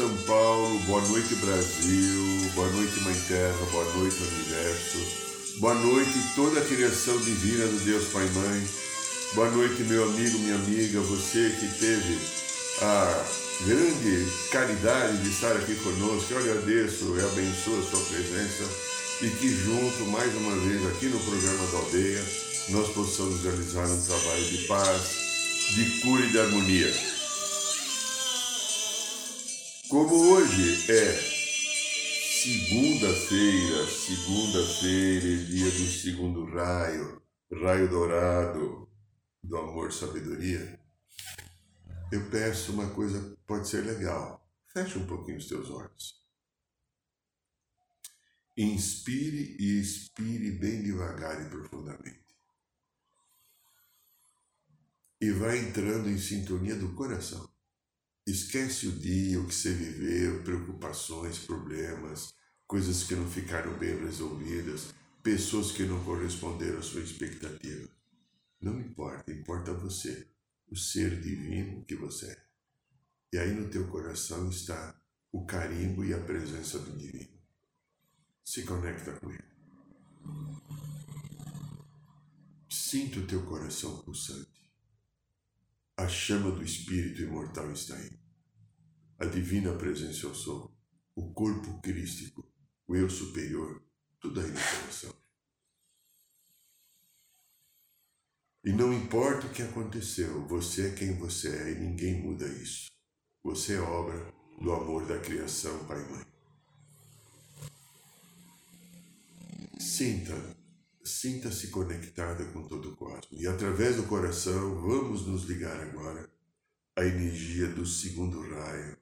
São Paulo. Boa noite, Brasil. Boa noite, Mãe Terra. Boa noite, Universo. Boa noite, toda a criação divina do Deus Pai e Mãe. Boa noite, meu amigo, minha amiga, você que teve a grande caridade de estar aqui conosco. Eu agradeço e abençoo a sua presença e que junto, mais uma vez, aqui no programa da Aldeia, nós possamos realizar um trabalho de paz, de cura e de harmonia. Como hoje é segunda-feira, segunda-feira, dia do segundo raio, raio dourado do amor sabedoria, eu peço uma coisa pode ser legal. Feche um pouquinho os teus olhos. Inspire e expire bem devagar e profundamente. E vai entrando em sintonia do coração. Esquece o dia, o que você viveu, preocupações, problemas, coisas que não ficaram bem resolvidas, pessoas que não corresponderam à sua expectativa. Não importa, importa você, o ser divino que você é. E aí no teu coração está o carimbo e a presença do divino. Se conecta com ele. Sinta o teu coração pulsante. A chama do Espírito imortal está aí. A divina presença eu sou, o corpo crístico, o eu superior, tudo aí no coração. E não importa o que aconteceu, você é quem você é e ninguém muda isso. Você é obra do amor da criação, Pai e Mãe. Sinta sinta-se conectada com todo o cosmos. E através do coração, vamos nos ligar agora à energia do segundo raio.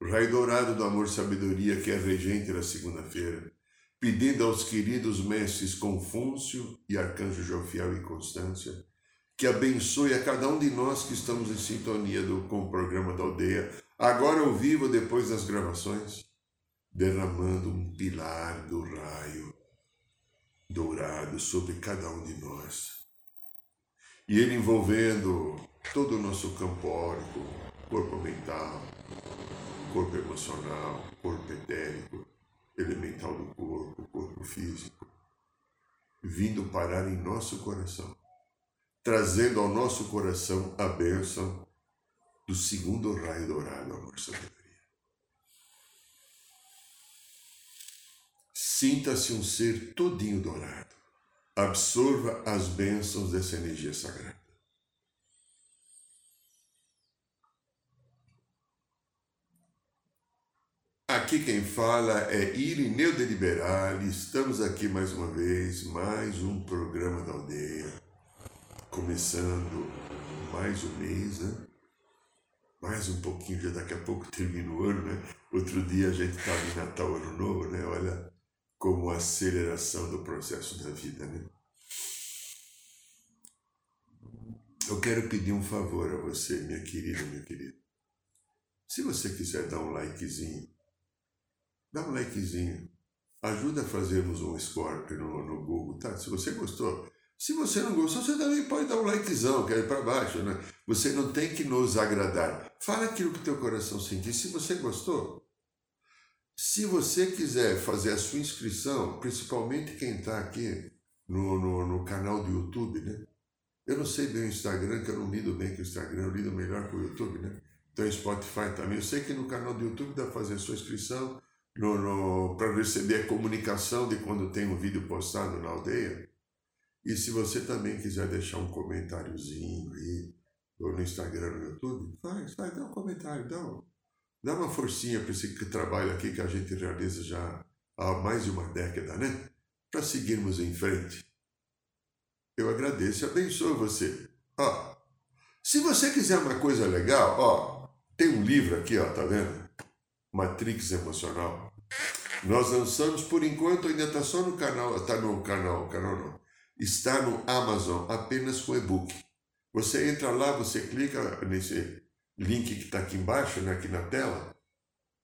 O raio dourado do amor sabedoria, que é regente da segunda-feira, pedindo aos queridos mestres Confúcio e Arcanjo Jofiel e Constância que abençoe a cada um de nós que estamos em sintonia do, com o programa da aldeia, agora ao vivo, depois das gravações, derramando um pilar do raio dourado sobre cada um de nós. E ele envolvendo todo o nosso campo órico, corpo mental, corpo emocional, corpo etérico, elemental do corpo, corpo físico, vindo parar em nosso coração, trazendo ao nosso coração a bênção do segundo raio dourado, amor sabedoria. Sinta-se um ser todinho dourado. Absorva as bênçãos dessa energia sagrada. Aqui quem fala é Irineu de Liberale. Estamos aqui mais uma vez, mais um programa da aldeia. Começando mais um mês, né? Mais um pouquinho, já daqui a pouco termina o ano, né? Outro dia a gente estava em Natal, Ano Novo, né? Olha, como aceleração do processo da vida, né? Eu quero pedir um favor a você, minha querida, meu querido. Se você quiser dar um likezinho, dá um likezinho. Ajuda a fazermos um score no, no Google, tá? Se você gostou. Se você não gostou, você também pode dar um likezão, que é para baixo, né? Você não tem que nos agradar. Fala aquilo que teu coração sentir. Se você gostou, se você quiser fazer a sua inscrição, principalmente quem está aqui no, no, no, canal do YouTube, né? Eu não sei bem o Instagram, que eu não lido bem com o Instagram, eu lido melhor com o YouTube, né? Então, Spotify também. Eu sei que no canal do YouTube dá para fazer a sua inscrição no, no para receber a comunicação de quando tem um vídeo postado na aldeia. E se você também quiser deixar um comentáriozinho aí, ou no Instagram, no YouTube, faz, faz, dá um comentário, dá um, Dá uma forcinha para esse trabalho aqui que a gente realiza já há mais de uma década, né? Para seguirmos em frente. Eu agradeço e abençoo você. Ó, se você quiser uma coisa legal, ó, tem um livro aqui, ó, tá vendo? Matrix Emocional. Nós lançamos, por enquanto, ainda está só no canal, está no canal, canal não. Está no Amazon, apenas com e-book. Você entra lá, você clica nesse link que está aqui embaixo, né, aqui na tela,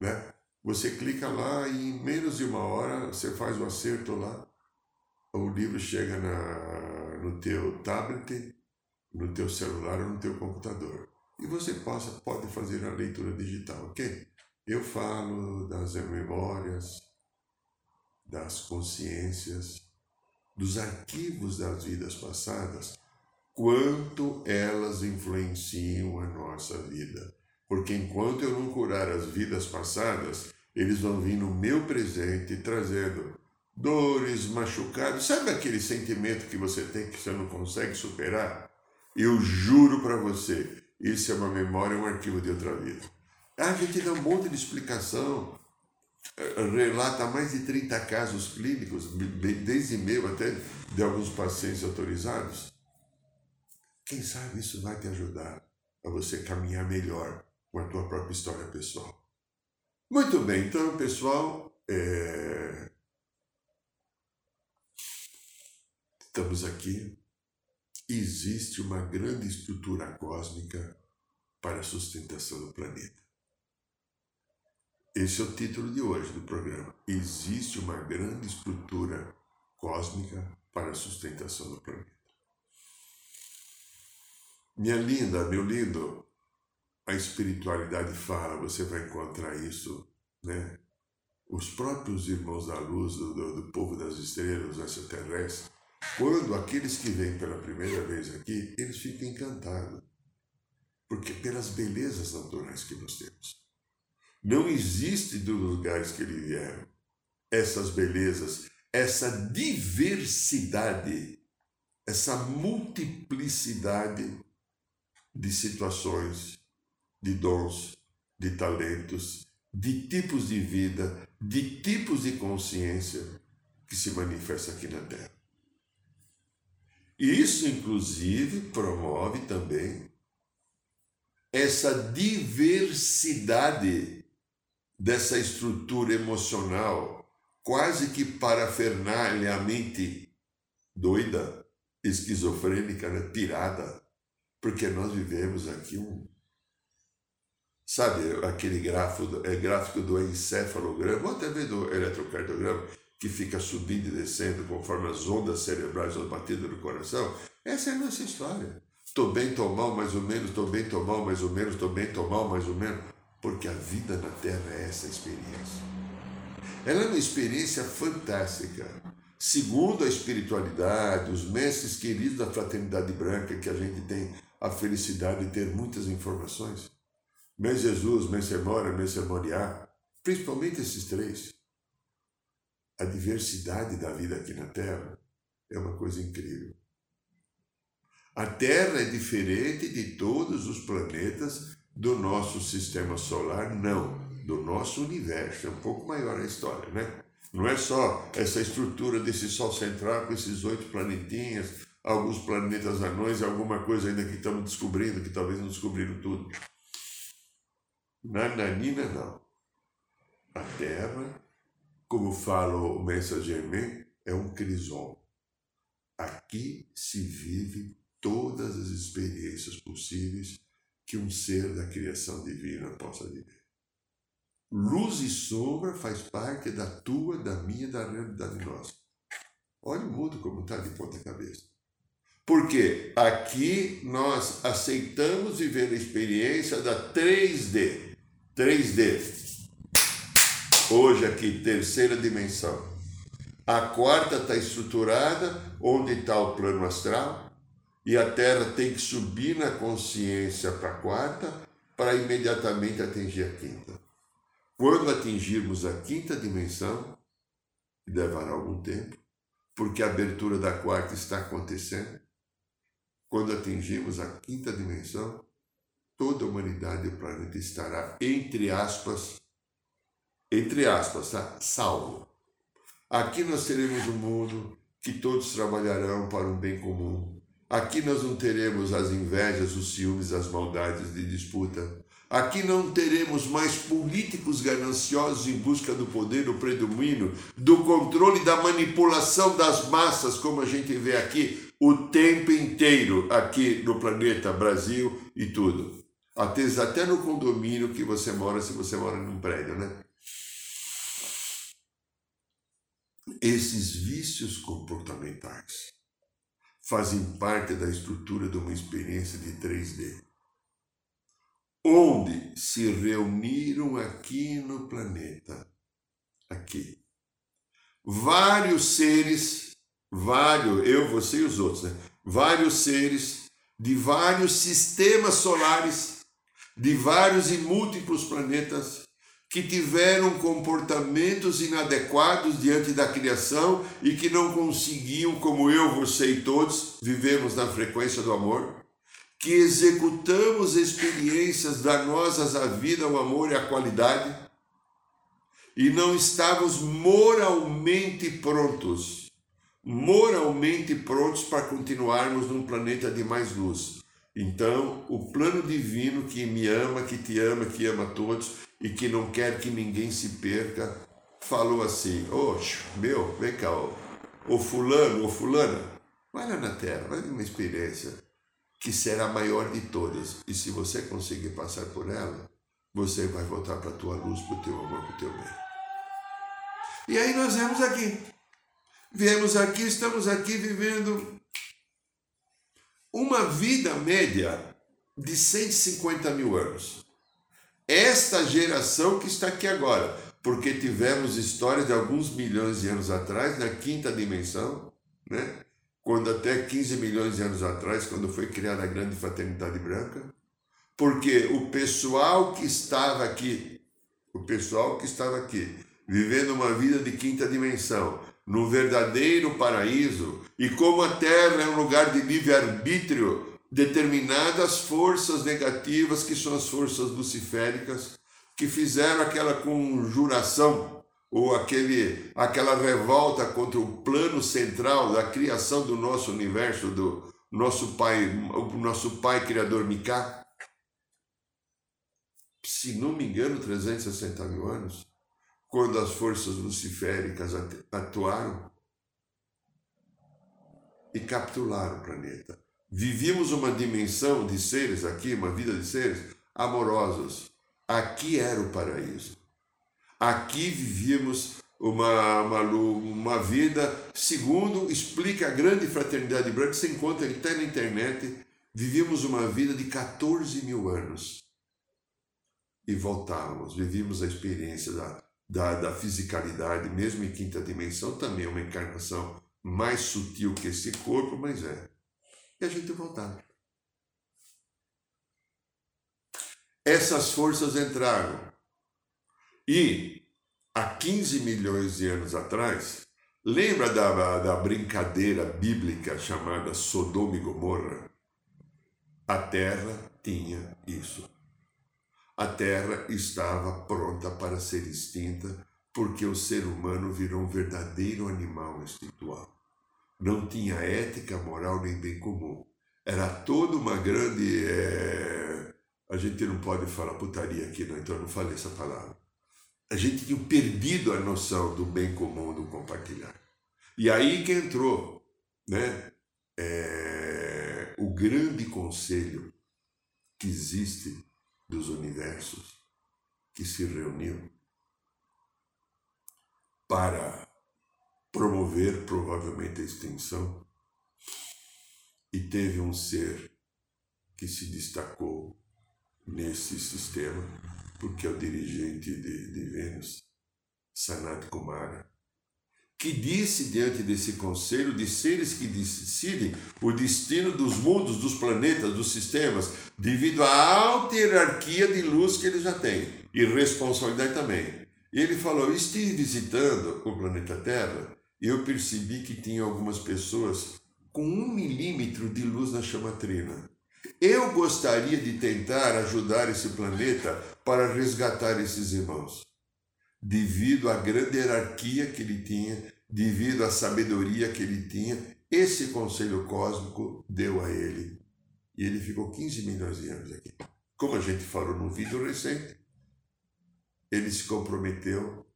né? Você clica lá e em menos de uma hora você faz o acerto lá. O livro chega na, no teu tablet, no teu celular ou no teu computador. E você possa, pode fazer a leitura digital, ok? Eu falo das memórias, das consciências, dos arquivos das vidas passadas, quanto elas influenciam a nossa vida. Porque enquanto eu não curar as vidas passadas, eles vão vir no meu presente trazendo dores, machucados. Sabe aquele sentimento que você tem que você não consegue superar? Eu juro para você, isso é uma memória, um arquivo de outra vida. A gente dá um monte de explicação, eh, relata mais de 30 casos clínicos, desde meu até de alguns pacientes autorizados. Quem sabe isso vai te ajudar a você caminhar melhor com a tua própria história pessoal. Muito bem, então, pessoal, é... estamos aqui. Existe uma grande estrutura cósmica para a sustentação do planeta. Esse é o título de hoje do programa. Existe uma grande estrutura cósmica para a sustentação do planeta. Minha linda, meu lindo, a espiritualidade fala, você vai encontrar isso, né? Os próprios irmãos da luz, do, do, povo das estrelas, extraterrestres, quando aqueles que vêm pela primeira vez aqui, eles ficam encantados. Porque pelas belezas naturais que nós temos. Não existe dos lugares que eles vieram essas belezas, essa diversidade, essa multiplicidade de situações, de dons, de talentos, de tipos de vida, de tipos de consciência que se manifesta aqui na Terra. Isso, inclusive, promove também essa diversidade dessa estrutura emocional, quase que parafernalhamente doida, esquizofrênica, né? pirada, porque nós vivemos aqui um Sabe aquele gráfico, é, gráfico do encefalograma, ou até mesmo do eletrocardiograma, que fica subindo e descendo conforme as ondas cerebrais vão batendo no coração? Essa é a nossa história. Estou bem, estou mal, mais ou menos, estou bem, estou mal, mais ou menos, estou bem, estou mal, mais ou menos. Porque a vida na Terra é essa experiência. Ela é uma experiência fantástica. Segundo a espiritualidade, os mestres queridos da fraternidade branca, que a gente tem a felicidade de ter muitas informações, meu Jesus, meu Semora, meu Semoriá, principalmente esses três. A diversidade da vida aqui na Terra é uma coisa incrível. A Terra é diferente de todos os planetas do nosso sistema solar, não, do nosso universo. É um pouco maior a história, né? Não é só essa estrutura desse Sol central com esses oito planetinhas, alguns planetas anões e alguma coisa ainda que estamos descobrindo, que talvez não descobriram tudo. Nananina não. A terra, como fala o mensageiro, é um crison. Aqui se vive todas as experiências possíveis que um ser da criação divina possa viver. Luz e sombra faz parte da tua, da minha, da realidade nossa. Olha o mundo como está de ponta cabeça. Porque aqui nós aceitamos viver a experiência da 3D. 3D. Hoje aqui, terceira dimensão. A quarta está estruturada onde está o plano astral e a Terra tem que subir na consciência para a quarta para imediatamente atingir a quinta. Quando atingirmos a quinta dimensão, levará algum tempo, porque a abertura da quarta está acontecendo, quando atingirmos a quinta dimensão, toda a humanidade e o planeta estará, entre aspas, entre aspas, tá? salvo. Aqui nós teremos um mundo que todos trabalharão para um bem comum. Aqui nós não teremos as invejas, os ciúmes, as maldades de disputa. Aqui não teremos mais políticos gananciosos em busca do poder, do predomínio, do controle, da manipulação das massas, como a gente vê aqui o tempo inteiro, aqui no planeta Brasil e tudo. Até, até no condomínio que você mora, se você mora num prédio, né? Esses vícios comportamentais fazem parte da estrutura de uma experiência de 3D, onde se reuniram aqui no planeta, aqui, vários seres, vários, eu, você e os outros, né? vários seres de vários sistemas solares, de vários e múltiplos planetas, que tiveram comportamentos inadequados diante da criação e que não conseguiam, como eu, você e todos, vivemos na frequência do amor, que executamos experiências danosas à vida, ao amor e à qualidade, e não estávamos moralmente prontos, moralmente prontos para continuarmos num planeta de mais luz. Então, o plano divino que me ama, que te ama, que ama todos, e que não quer que ninguém se perca, falou assim: Oxe, meu, vem cá, ô, ô fulano, ô fulana, vai lá na terra, vai ver uma experiência que será a maior de todas. E se você conseguir passar por ela, você vai voltar para a tua luz, para o teu amor, para o teu bem. E aí nós viemos aqui. Viemos aqui, estamos aqui vivendo uma vida média de 150 mil anos esta geração que está aqui agora, porque tivemos histórias de alguns milhões de anos atrás, na quinta dimensão, né? quando até 15 milhões de anos atrás, quando foi criada a grande fraternidade branca, porque o pessoal que estava aqui, o pessoal que estava aqui, vivendo uma vida de quinta dimensão, no verdadeiro paraíso, e como a Terra é um lugar de livre-arbítrio, determinadas forças negativas, que são as forças luciféricas, que fizeram aquela conjuração ou aquele, aquela revolta contra o plano central da criação do nosso universo, do nosso pai, o nosso pai criador Miká. Se não me engano, 360 mil anos, quando as forças luciféricas atuaram e capturaram o planeta Vivíamos uma dimensão de seres aqui, uma vida de seres amorosos. Aqui era o paraíso. Aqui vivíamos uma, uma, uma vida, segundo explica a grande fraternidade branca, você encontra até na internet, vivíamos uma vida de 14 mil anos. E voltávamos, vivíamos a experiência da, da, da fisicalidade, mesmo em quinta dimensão, também é uma encarnação mais sutil que esse corpo, mas é e a gente voltava. Essas forças entraram. E há 15 milhões de anos atrás, lembra da, da brincadeira bíblica chamada Sodoma e Gomorra? A terra tinha isso. A terra estava pronta para ser extinta porque o ser humano virou um verdadeiro animal espiritual não tinha ética, moral nem bem comum. Era toda uma grande. É... A gente não pode falar putaria aqui, não, então eu não falei essa palavra. A gente tinha perdido a noção do bem comum, do compartilhar. E aí que entrou né, é... o grande conselho que existe dos universos que se reuniu para promover provavelmente a extinção, e teve um ser que se destacou nesse sistema, porque é o dirigente de, de Vênus, Sanat Kumara, que disse diante desse conselho de seres que decidem o destino dos mundos, dos planetas, dos sistemas, devido à alta hierarquia de luz que ele já tem e responsabilidade também. E ele falou: Estive visitando o planeta Terra eu percebi que tinha algumas pessoas com um milímetro de luz na chamatrina. Eu gostaria de tentar ajudar esse planeta para resgatar esses irmãos, devido à grande hierarquia que ele tinha, devido à sabedoria que ele tinha. Esse conselho cósmico deu a ele. E ele ficou 15 milhões de anos aqui. como a gente falou no vídeo recente, ele se comprometeu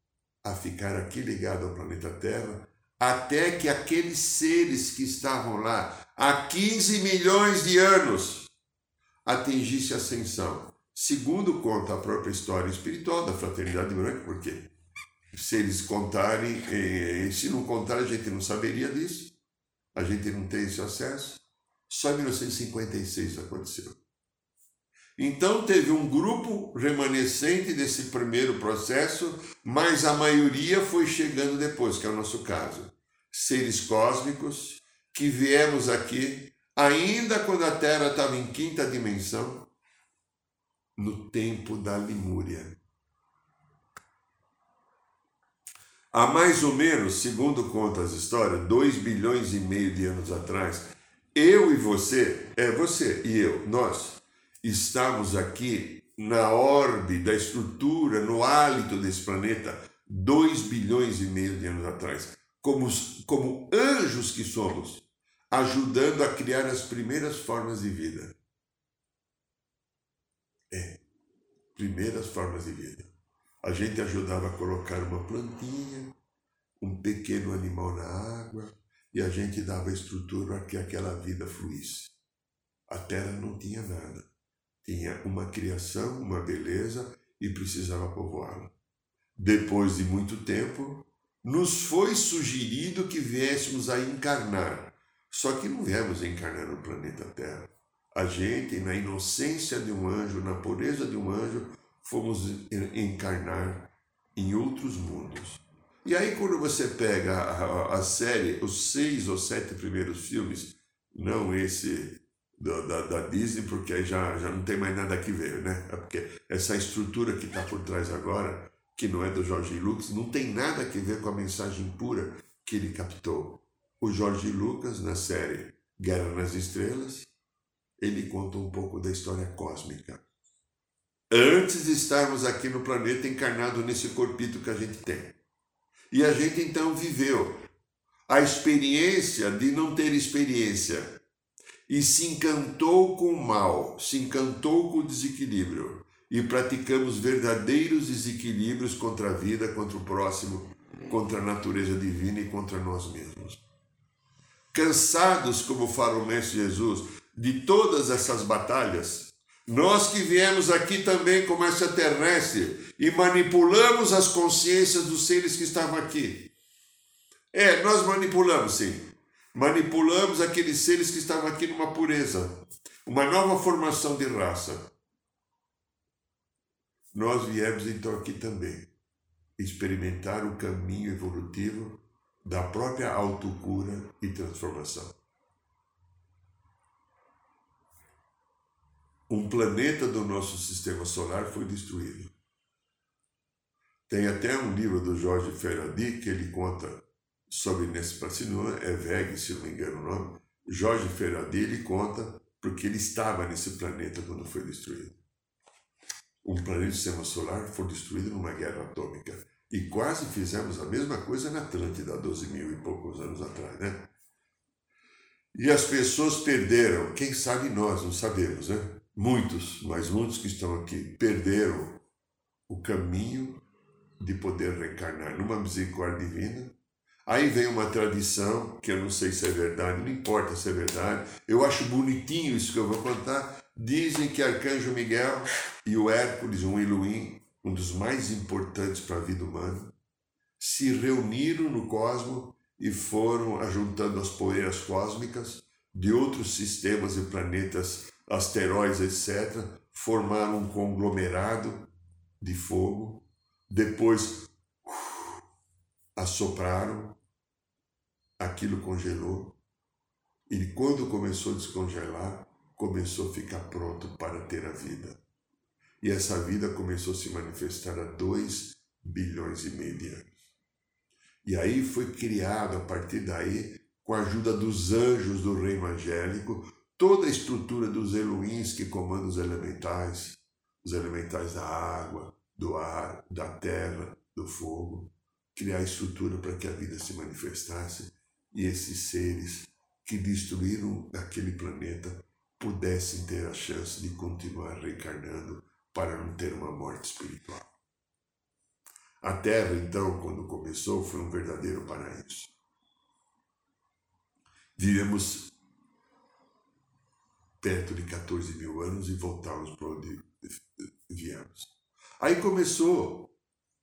a ficar aqui ligado ao planeta Terra até que aqueles seres que estavam lá há 15 milhões de anos atingisse a ascensão. Segundo conta a própria história espiritual da Fraternidade Branca, porque se eles contarem, eh, se não contar, a gente não saberia disso, a gente não tem esse acesso. Só em 1956 aconteceu. Então teve um grupo remanescente desse primeiro processo, mas a maioria foi chegando depois, que é o nosso caso. Seres cósmicos que viemos aqui ainda quando a Terra estava em quinta dimensão, no tempo da Limúria. Há mais ou menos, segundo conta as histórias, 2 bilhões e meio de anos atrás, eu e você, é você e eu, nós, estamos aqui na orbe da estrutura, no hálito desse planeta, 2 bilhões e meio de anos atrás, como, como anjos que somos, ajudando a criar as primeiras formas de vida. É, primeiras formas de vida. A gente ajudava a colocar uma plantinha, um pequeno animal na água, e a gente dava estrutura para que aquela vida fluísse. A terra não tinha nada tinha uma criação, uma beleza e precisava povoá-la. Depois de muito tempo, nos foi sugerido que viéssemos a encarnar. Só que não viemos encarnar no planeta Terra. A gente, na inocência de um anjo, na pureza de um anjo, fomos encarnar em outros mundos. E aí, quando você pega a, a, série, os seis ou sete primeiros filmes, não esse da, da, da, Disney, porque aí já, já não tem mais nada que ver, né? É porque essa estrutura que está por trás agora, que não é do Jorge Lucas, não tem nada a ver com a mensagem pura que ele captou. O Jorge Lucas, na série Guerra nas Estrelas, ele conta um pouco da história cósmica. Antes de estarmos aqui no planeta encarnado nesse corpito que a gente tem. E a gente então viveu a experiência de não ter experiência e se encantou com o mal, se encantou com o desequilíbrio, e praticamos verdadeiros desequilíbrios contra a vida, contra o próximo, contra a natureza divina e contra nós mesmos. Cansados, como fala o Mestre Jesus, de todas essas batalhas, nós que viemos aqui também como extraterrestre e manipulamos as consciências dos seres que estavam aqui. É, nós manipulamos sim manipulamos aqueles seres que estavam aqui numa pureza, uma nova formação de raça. Nós viemos então aqui também experimentar o caminho evolutivo da própria autocura e transformação. Um planeta do nosso sistema solar foi destruído. Tem até um livro do Jorge Ferrandi que ele conta sobre Nespacino, é Veg, se não me engano o nome, Jorge Ferradelli conta porque ele estava nesse planeta quando foi destruído. Um planeta do sistema solar foi destruído numa guerra atômica. E quase fizemos a mesma coisa na Atlântida, 12 mil e poucos anos atrás, né? E as pessoas perderam, quem sabe nós, não sabemos, né? Muitos, mas muitos que estão aqui, perderam o caminho de poder reencarnar numa misericórdia divina Aí vem uma tradição, que eu não sei se é verdade, não importa se é verdade, eu acho bonitinho isso que eu vou contar. Dizem que Arcanjo Miguel e o Hércules, um Elohim, um dos mais importantes para a vida humana, se reuniram no cosmos e foram ajuntando as poeiras cósmicas de outros sistemas e planetas, asteroides, etc., formaram um conglomerado de fogo, depois assopraram, aquilo congelou, e quando começou a descongelar, começou a ficar pronto para ter a vida. E essa vida começou a se manifestar a 2 bilhões e meio de anos. E aí foi criado, a partir daí, com a ajuda dos anjos do reino angélico, toda a estrutura dos Elohims que comandam os elementais, os elementais da água, do ar, da terra, do fogo, criar estrutura para que a vida se manifestasse e esses seres que destruíram aquele planeta pudessem ter a chance de continuar reencarnando para não ter uma morte espiritual. A Terra, então, quando começou, foi um verdadeiro paraíso. Vivemos perto de 14 mil anos e voltamos para onde viemos. Aí começou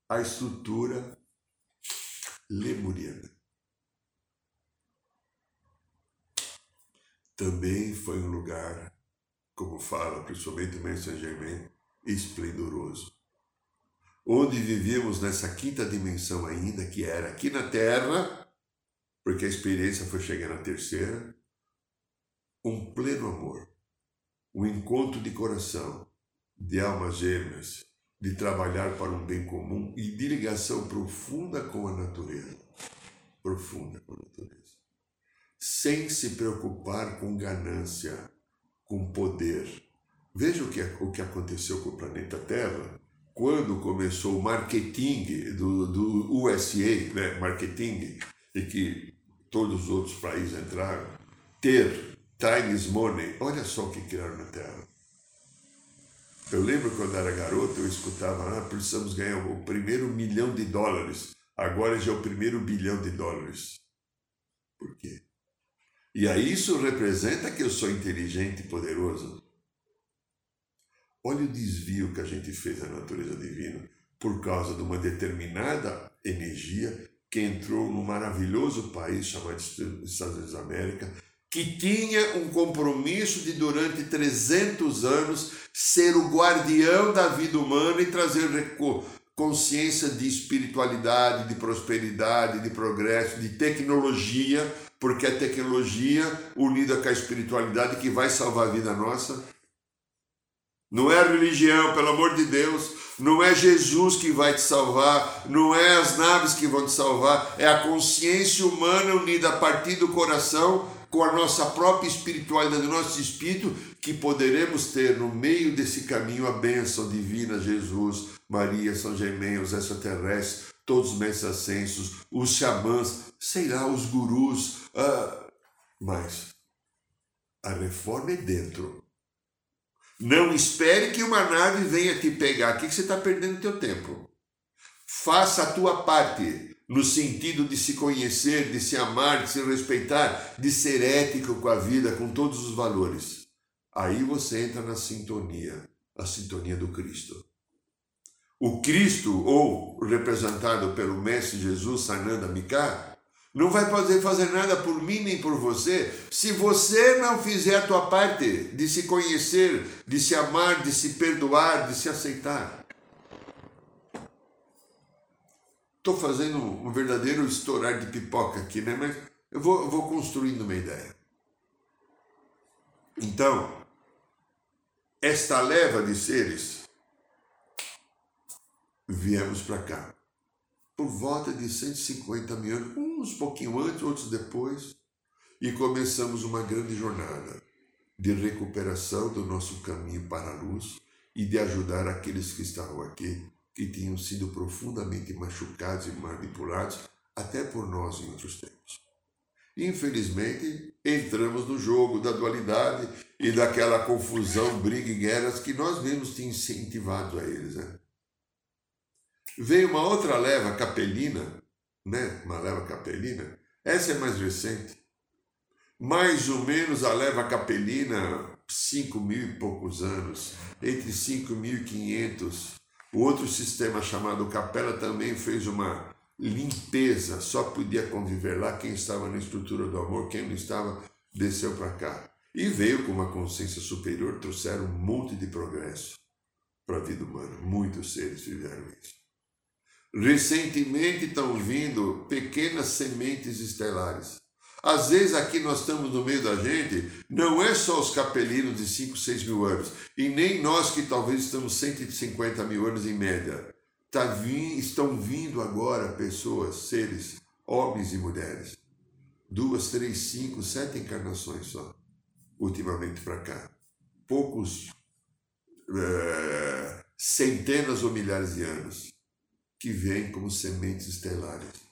a estrutura lemuriana. Também foi um lugar, como fala principalmente o Saint Germain, esplendoroso. Onde vivíamos nessa quinta dimensão ainda, que era aqui na Terra, porque a experiência foi chegar na terceira, um pleno amor, um encontro de coração, de almas gêmeas, de trabalhar para um bem comum e de ligação profunda com a natureza. Profunda com a natureza. Sem se preocupar com ganância, com poder. Veja o que, o que aconteceu com o planeta Terra quando começou o marketing do, do USA, né, marketing, e que todos os outros países entraram, ter Chinese money, olha só o que criaram na Terra eu lembro quando era garoto, eu escutava, ah, precisamos ganhar o primeiro milhão de dólares. Agora já é o primeiro bilhão de dólares. Por quê? E aí isso representa que eu sou inteligente e poderoso? Olha o desvio que a gente fez na natureza divina por causa de uma determinada energia que entrou num maravilhoso país chamado Estados Unidos da América que tinha um compromisso de durante 300 anos ser o guardião da vida humana e trazer consciência de espiritualidade, de prosperidade, de progresso, de tecnologia, porque é tecnologia unida com a espiritualidade que vai salvar a vida nossa. Não é religião, pelo amor de Deus, não é Jesus que vai te salvar, não é as naves que vão te salvar, é a consciência humana unida a partir do coração com a nossa própria espiritualidade, do nosso espírito, que poderemos ter no meio desse caminho a bênção divina, Jesus, Maria, São Germain, os extraterrestres, todos os mestres ascensos, os xamãs, sei lá, os gurus. Ah, mas a reforma é dentro. Não espere que uma nave venha te pegar aqui que você está perdendo teu tempo. Faça a tua parte no sentido de se conhecer, de se amar, de se respeitar, de ser ético com a vida, com todos os valores. Aí você entra na sintonia, a sintonia do Cristo. O Cristo, ou representado pelo Mestre Jesus, Sananda Mika, não vai poder fazer nada por mim nem por você se você não fizer a tua parte de se conhecer, de se amar, de se perdoar, de se aceitar. Estou fazendo um verdadeiro estourar de pipoca aqui, né? Mas eu vou, eu vou construindo uma ideia. Então, esta leva de seres viemos para cá. Por volta de 150 mil anos, uns pouquinho antes, outros depois, e começamos uma grande jornada de recuperação do nosso caminho para a luz e de ajudar aqueles que estavam aqui que tinham sido profundamente machucados e manipulados até por nós em outros tempos. Infelizmente, entramos no jogo da dualidade e daquela confusão, briga e guerras que nós mesmos tínhamos incentivado a eles. Né? Veio uma outra leva capelina, né? uma leva capelina, essa é mais recente. Mais ou menos a leva capelina, cinco mil e poucos anos, entre 5.500 o outro sistema chamado Capela também fez uma limpeza, só podia conviver lá quem estava na estrutura do amor, quem não estava desceu para cá. E veio com uma consciência superior, trouxeram um monte de progresso para a vida humana. Muitos seres fizeram isso. Recentemente estão vindo pequenas sementes estelares às vezes aqui nós estamos no meio da gente, não é só os capelinos de 5, 6 mil anos, e nem nós que talvez estamos 150 mil anos em média. Tá vim, estão vindo agora pessoas, seres, homens e mulheres. Duas, três, cinco, sete encarnações só, ultimamente para cá. Poucos, é, centenas ou milhares de anos, que vêm como sementes estelares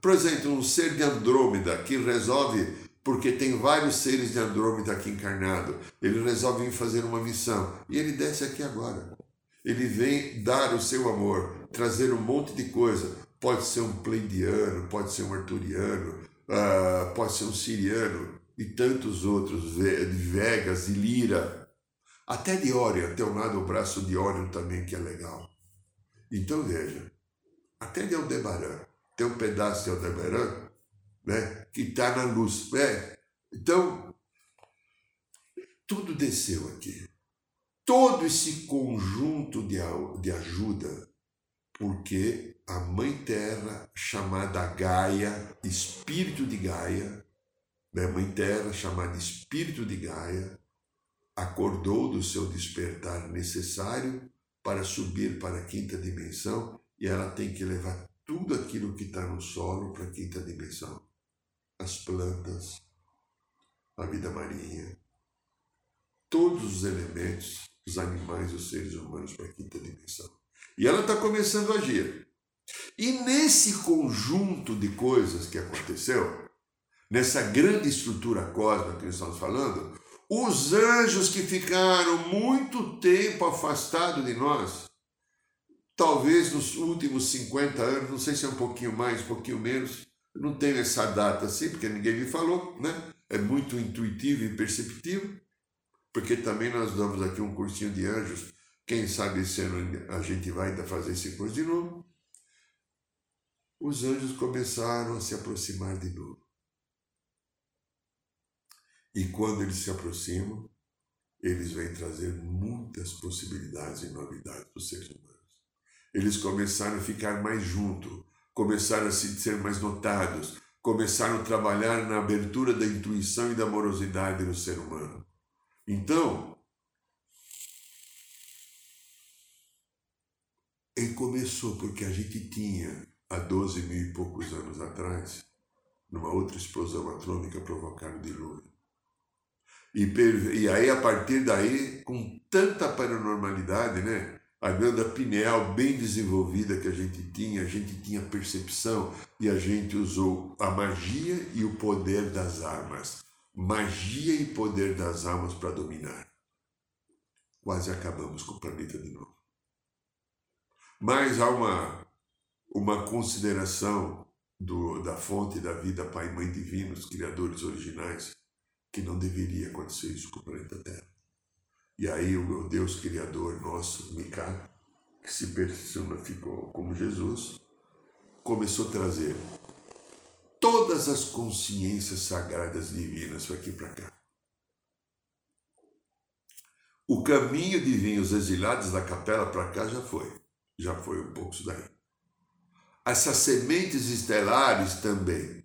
por exemplo, um ser de Andrômeda que resolve porque tem vários seres de Andrômeda aqui encarnado. Ele resolve vir fazer uma missão e ele desce aqui agora. Ele vem dar o seu amor, trazer um monte de coisa. Pode ser um pleidiano, pode ser um arturiano, uh, pode ser um siriano e tantos outros, de Vegas e Lira. Até de Orion, tem um lado o braço de Orion também que é legal. Então veja, até de Aldebaran, tem um pedaço de Aldebaran né, que está na luz. Né? Então, tudo desceu aqui. Todo esse conjunto de, de ajuda, porque a Mãe Terra, chamada Gaia, Espírito de Gaia, né, Mãe Terra, chamada Espírito de Gaia, acordou do seu despertar necessário para subir para a quinta dimensão e ela tem que levar tudo aquilo que está no solo para a quinta dimensão as plantas, a vida marinha, todos os elementos, os animais, os seres humanos para a quinta dimensão. E ela está começando a agir. E nesse conjunto de coisas que aconteceu, nessa grande estrutura cósmica que nós estamos falando, os anjos que ficaram muito tempo afastados de nós, talvez nos últimos 50 anos, não sei se é um pouquinho mais, um pouquinho menos, não tenho essa data assim, porque ninguém me falou, né? É muito intuitivo e perceptivo, porque também nós damos aqui um cursinho de anjos. Quem sabe esse ano a gente vai ainda fazer esse curso de novo. Os anjos começaram a se aproximar de novo. E quando eles se aproximam, eles vêm trazer muitas possibilidades e novidades para os seres humanos. Eles começaram a ficar mais juntos, começaram a ser mais notados, começaram a trabalhar na abertura da intuição e da amorosidade no ser humano. Então, ele começou porque a gente tinha, há 12 mil e poucos anos atrás, numa outra explosão atômica provocada o dilúvio. E, e aí, a partir daí, com tanta paranormalidade, né? A glândula pineal bem desenvolvida que a gente tinha, a gente tinha percepção e a gente usou a magia e o poder das armas. Magia e poder das almas para dominar. Quase acabamos com o planeta de novo. Mas há uma, uma consideração do, da fonte da vida, Pai e Mãe Divinos, criadores originais, que não deveria acontecer isso com o planeta Terra. E aí o meu Deus Criador nosso, Micá, que se personificou como Jesus, começou a trazer todas as consciências sagradas divinas para aqui para cá. O caminho de vir os exilados da capela para cá já foi. Já foi um pouco isso daí. Essas sementes estelares também.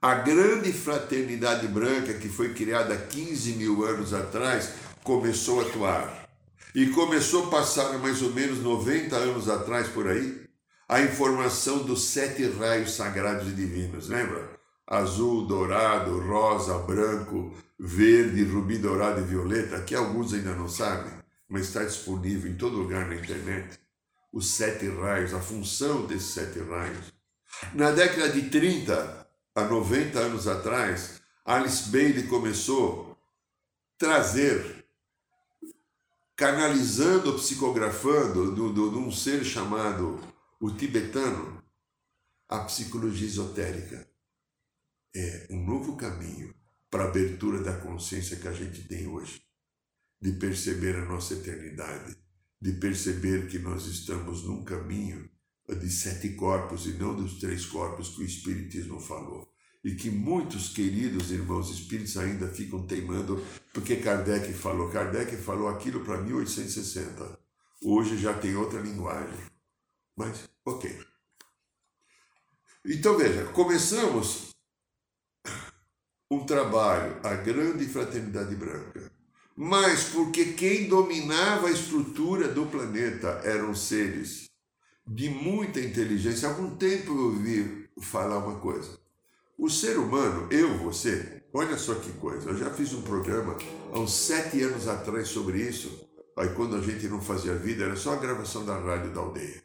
A grande fraternidade branca que foi criada 15 mil anos atrás começou a atuar. E começou a passar mais ou menos 90 anos atrás por aí, a informação dos sete raios sagrados e divinos, lembra? Azul, dourado, rosa, branco, verde, rubi, dourado e violeta, que alguns ainda não sabem, mas está disponível em todo lugar na internet. Os sete raios, a função desses sete raios. Na década de 30 a 90 anos atrás, Alice Bailey começou a trazer canalizando, psicografando de um ser chamado o tibetano, a psicologia esotérica. É um novo caminho para a abertura da consciência que a gente tem hoje, de perceber a nossa eternidade, de perceber que nós estamos num caminho de sete corpos e não dos três corpos que o Espiritismo falou e que muitos queridos irmãos espíritos ainda ficam teimando, porque Kardec falou. Kardec falou aquilo para 1860. Hoje já tem outra linguagem. Mas, ok. Então veja, começamos um trabalho, a grande fraternidade branca, mas porque quem dominava a estrutura do planeta eram seres de muita inteligência. Há algum tempo eu ouvi falar uma coisa. O ser humano, eu, você, olha só que coisa, eu já fiz um programa há uns sete anos atrás sobre isso, aí quando a gente não fazia vida, era só a gravação da rádio da aldeia.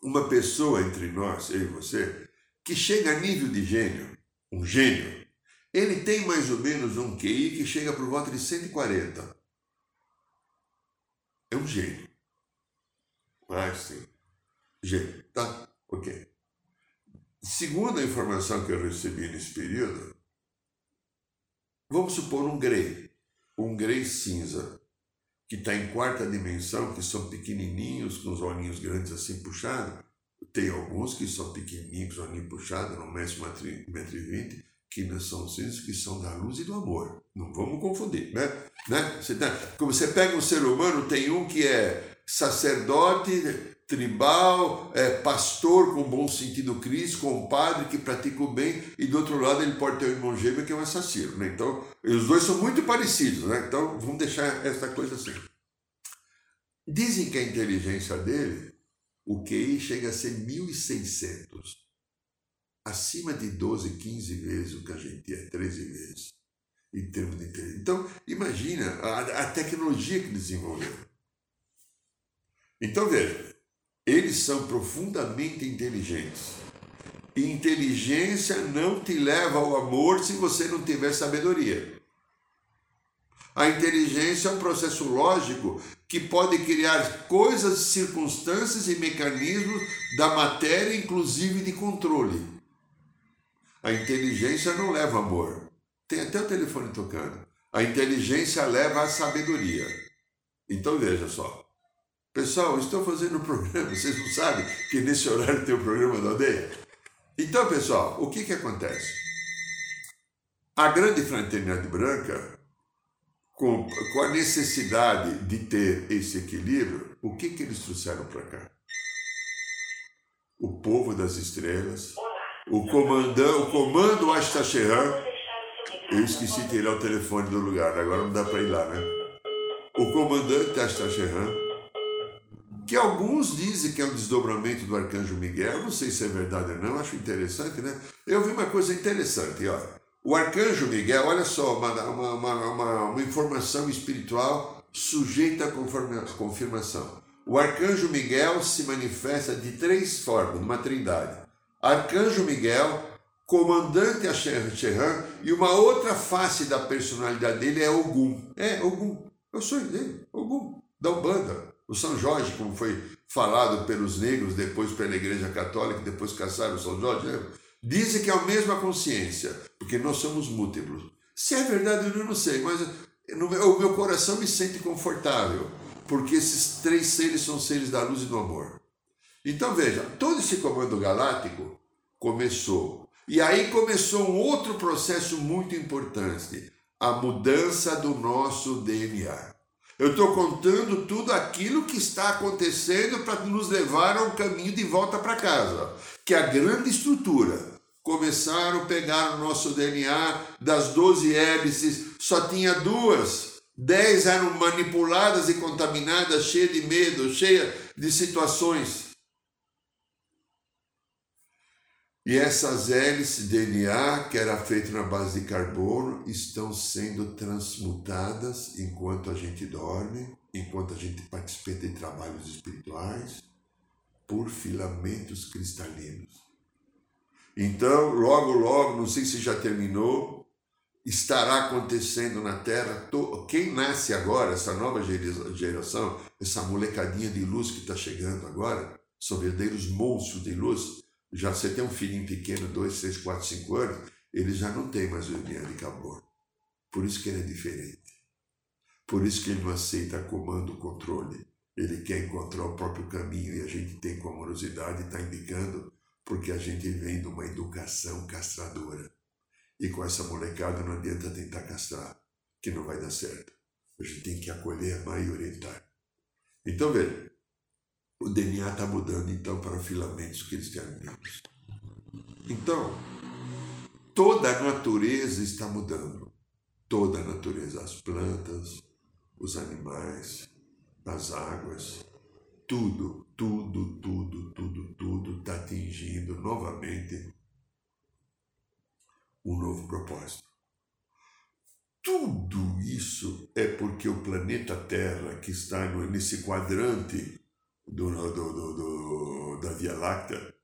Uma pessoa entre nós, eu e você, que chega a nível de gênio, um gênio, ele tem mais ou menos um QI que chega por volta de 140. É um gênio. Ah, sim. Gênio, tá? Ok. Segundo a informação que eu recebi nesse período, vamos supor um grey, um grey cinza, que está em quarta dimensão, que são pequenininhos, com os olhinhos grandes assim puxados. Tem alguns que são pequenininhos, olhinhos puxados, não mexe 1,20m, que não são cinzas, que são da luz e do amor. Não vamos confundir, né? né? Você tá, como você pega um ser humano, tem um que é sacerdote, tribal, é, pastor com bom sentido Cristo, compadre que pratica o bem, e do outro lado ele pode ter um irmão gêmeo que é um assassino. Né? Então, os dois são muito parecidos, né? então vamos deixar essa coisa assim. Dizem que a inteligência dele, o QI chega a ser 1.600, acima de 12, 15 vezes o que a gente é, 13 vezes, em termos de inteligência. Então, imagina a, a tecnologia que desenvolveu. Então, veja, eles são profundamente inteligentes. Inteligência não te leva ao amor se você não tiver sabedoria. A inteligência é um processo lógico que pode criar coisas, circunstâncias e mecanismos da matéria, inclusive de controle. A inteligência não leva amor. Tem até o telefone tocando. A inteligência leva a sabedoria. Então veja só. Pessoal, estou fazendo um programa, vocês não sabem que nesse horário tem o programa da aldeia? Então, pessoal, o que, que acontece? A grande fraternidade branca, com, com a necessidade de ter esse equilíbrio, o que, que eles trouxeram para cá? O povo das estrelas, o comandante, o comando Astacheran, eu esqueci de tirar o telefone do lugar, agora não dá para ir lá, né? O comandante Astacheran, que alguns dizem que é um desdobramento do arcanjo Miguel, não sei se é verdade ou não, acho interessante, né? Eu vi uma coisa interessante, ó. O arcanjo Miguel, olha só, uma, uma, uma, uma informação espiritual sujeita a confirmação. O arcanjo Miguel se manifesta de três formas, uma trindade. Arcanjo Miguel, comandante Acherran, e uma outra face da personalidade dele é Ogum. É, Ogum. Eu sou dele, Ogum, da Umbanda. O São Jorge, como foi falado pelos negros, depois pela Igreja Católica, depois caçaram o São Jorge, né? dizem que é a mesma consciência, porque nós somos múltiplos. Se é verdade, eu não sei, mas o meu coração me sente confortável, porque esses três seres são seres da luz e do amor. Então veja, todo esse comando galáctico começou. E aí começou um outro processo muito importante, a mudança do nosso DNA. Eu estou contando tudo aquilo que está acontecendo para nos levar a um caminho de volta para casa, que é a grande estrutura. Começaram a pegar o nosso DNA das 12 hélices, só tinha duas. Dez eram manipuladas e contaminadas, cheias de medo, cheias de situações. E essas hélices DNA, que era feito na base de carbono, estão sendo transmutadas enquanto a gente dorme, enquanto a gente participa de trabalhos espirituais, por filamentos cristalinos. Então, logo, logo, não sei se já terminou, estará acontecendo na Terra. Quem nasce agora, essa nova geração, essa molecadinha de luz que está chegando agora, são verdadeiros monstros de luz já você tem um filhinho pequeno, dois, três, quatro, cinco anos, ele já não tem mais o DNA de calor. Por isso que ele é diferente. Por isso que ele não aceita comando, controle. Ele quer encontrar o próprio caminho e a gente tem com amorosidade está indicando porque a gente vem de uma educação castradora. E com essa molecada não adianta tentar castrar, que não vai dar certo. A gente tem que acolher, amar e orientar. Então, veja, o DNA está mudando então para filamentos cristianos. Então, toda a natureza está mudando. Toda a natureza, as plantas, os animais, as águas, tudo, tudo, tudo, tudo, tudo está atingindo novamente um novo propósito. Tudo isso é porque o planeta Terra, que está nesse quadrante do, do, do, da Via Láctea,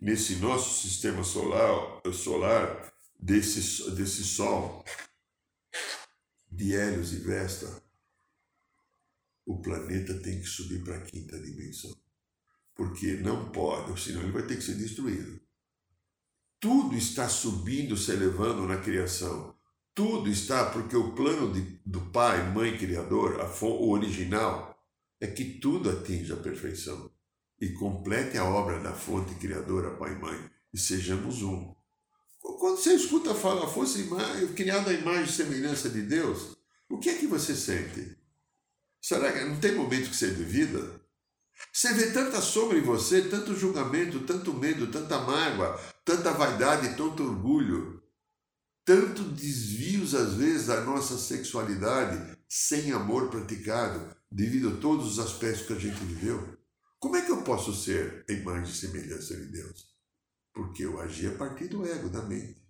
nesse nosso sistema solar, solar desse, desse Sol de Hélios e Vesta, o planeta tem que subir para a quinta dimensão. Porque não pode, senão ele vai ter que ser destruído. Tudo está subindo, se elevando na criação. Tudo está, porque o plano de, do Pai, Mãe Criador, a, o original, é que tudo atinja a perfeição e complete a obra da fonte criadora, Pai e Mãe, e sejamos um. Quando você escuta falar, fosse criada a imagem e semelhança de Deus, o que é que você sente? Será que não tem momento que você duvida? Você vê tanta sombra em você, tanto julgamento, tanto medo, tanta mágoa, tanta vaidade, tanto orgulho, tanto desvios às vezes da nossa sexualidade sem amor praticado, devido a todos os aspectos que a gente viveu. Como é que eu posso ser a imagem e semelhança de Deus? Porque eu agi a partir do ego, da mente.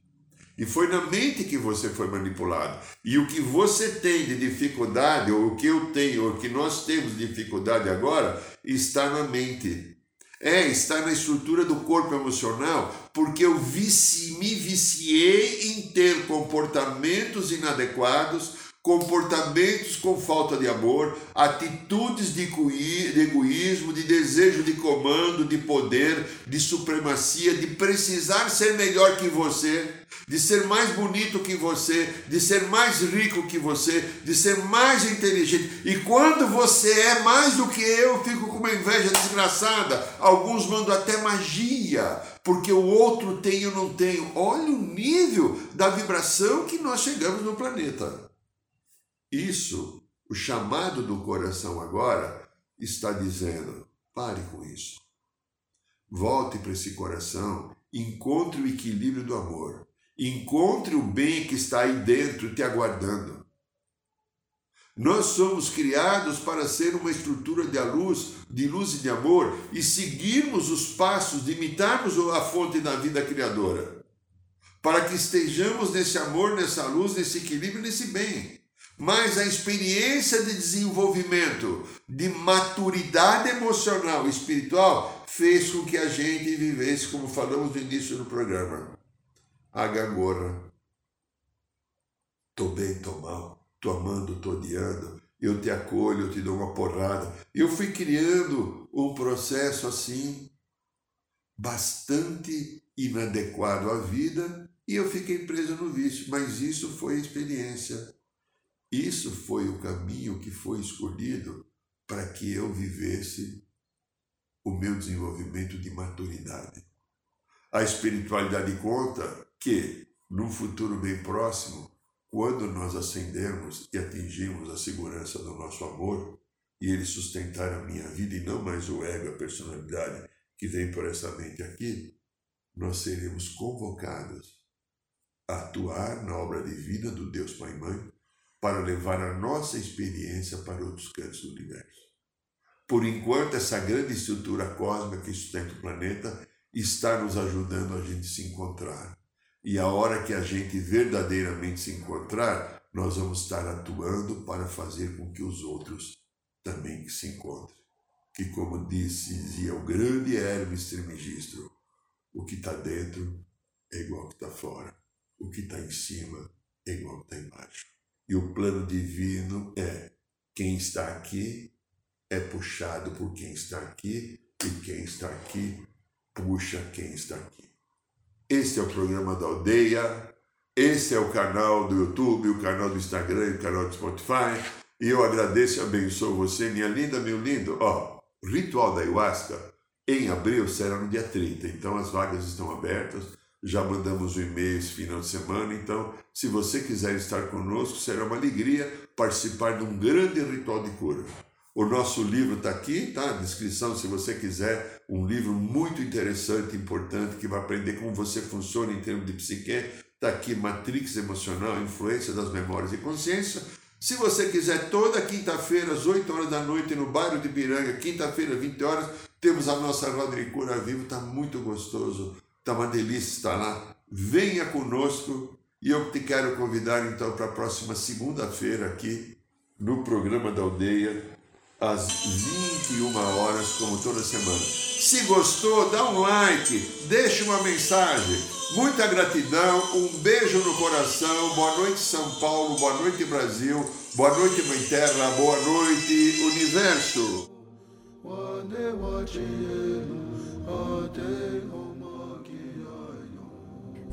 E foi na mente que você foi manipulado. E o que você tem de dificuldade, ou o que eu tenho, ou o que nós temos de dificuldade agora, está na mente. É, está na estrutura do corpo emocional, porque eu vici, me viciei em ter comportamentos inadequados comportamentos com falta de amor, atitudes de egoísmo, de desejo de comando, de poder, de supremacia, de precisar ser melhor que você, de ser mais bonito que você, de ser mais rico que você, de ser mais inteligente. E quando você é mais do que eu, fico com uma inveja desgraçada. Alguns mandam até magia, porque o outro tem e eu não tenho. Olha o nível da vibração que nós chegamos no planeta. Isso, o chamado do coração agora está dizendo: pare com isso. Volte para esse coração, encontre o equilíbrio do amor, encontre o bem que está aí dentro te aguardando. Nós somos criados para ser uma estrutura de luz, de luz e de amor e seguirmos os passos, de imitarmos a fonte da vida criadora. Para que estejamos nesse amor, nessa luz, nesse equilíbrio, nesse bem mas a experiência de desenvolvimento, de maturidade emocional e espiritual fez com que a gente vivesse, como falamos no início do programa, a gangorra. Tô bem, tô mal, tô amando, tô odiando, eu te acolho, eu te dou uma porrada. Eu fui criando um processo assim, bastante inadequado à vida, e eu fiquei preso no vício, mas isso foi experiência isso foi o caminho que foi escolhido para que eu vivesse o meu desenvolvimento de maturidade. A espiritualidade conta que, num futuro bem próximo, quando nós ascendermos e atingirmos a segurança do nosso amor, e ele sustentar a minha vida e não mais o ego, a personalidade que vem por essa mente aqui, nós seremos convocados a atuar na obra divina do Deus Pai e Mãe para levar a nossa experiência para outros cantos do universo. Por enquanto, essa grande estrutura cósmica que sustenta o planeta está nos ajudando a gente se encontrar. E a hora que a gente verdadeiramente se encontrar, nós vamos estar atuando para fazer com que os outros também se encontrem. Que, como disse, dizia o grande Hermes Trismegisto, o que está dentro é igual ao que está fora, o que está em cima é igual ao que está embaixo. E o plano divino é quem está aqui é puxado por quem está aqui e quem está aqui puxa quem está aqui. Este é o programa da aldeia, esse é o canal do YouTube, o canal do Instagram o canal do Spotify. E eu agradeço e abençoo você, minha linda, meu lindo. Ó, ritual da ayahuasca em abril será no dia 30, então as vagas estão abertas já mandamos o um e-mail esse final de semana, então, se você quiser estar conosco, será uma alegria participar de um grande ritual de cura. O nosso livro está aqui, tá? A descrição, se você quiser, um livro muito interessante, importante, que vai aprender como você funciona em termos de psique. Está aqui Matrix Emocional, Influência das Memórias e Consciência. Se você quiser, toda quinta-feira, às 8 horas da noite, no bairro de Piranga, quinta-feira, 20 horas, temos a nossa roda de cura vivo, está muito gostoso Está uma delícia estar lá. Venha conosco e eu te quero convidar então para a próxima segunda-feira aqui no programa da aldeia às 21 horas, como toda semana. Se gostou, dá um like, deixe uma mensagem. Muita gratidão, um beijo no coração. Boa noite, São Paulo. Boa noite, Brasil. Boa noite, Mãe Terra. Boa noite, Universo.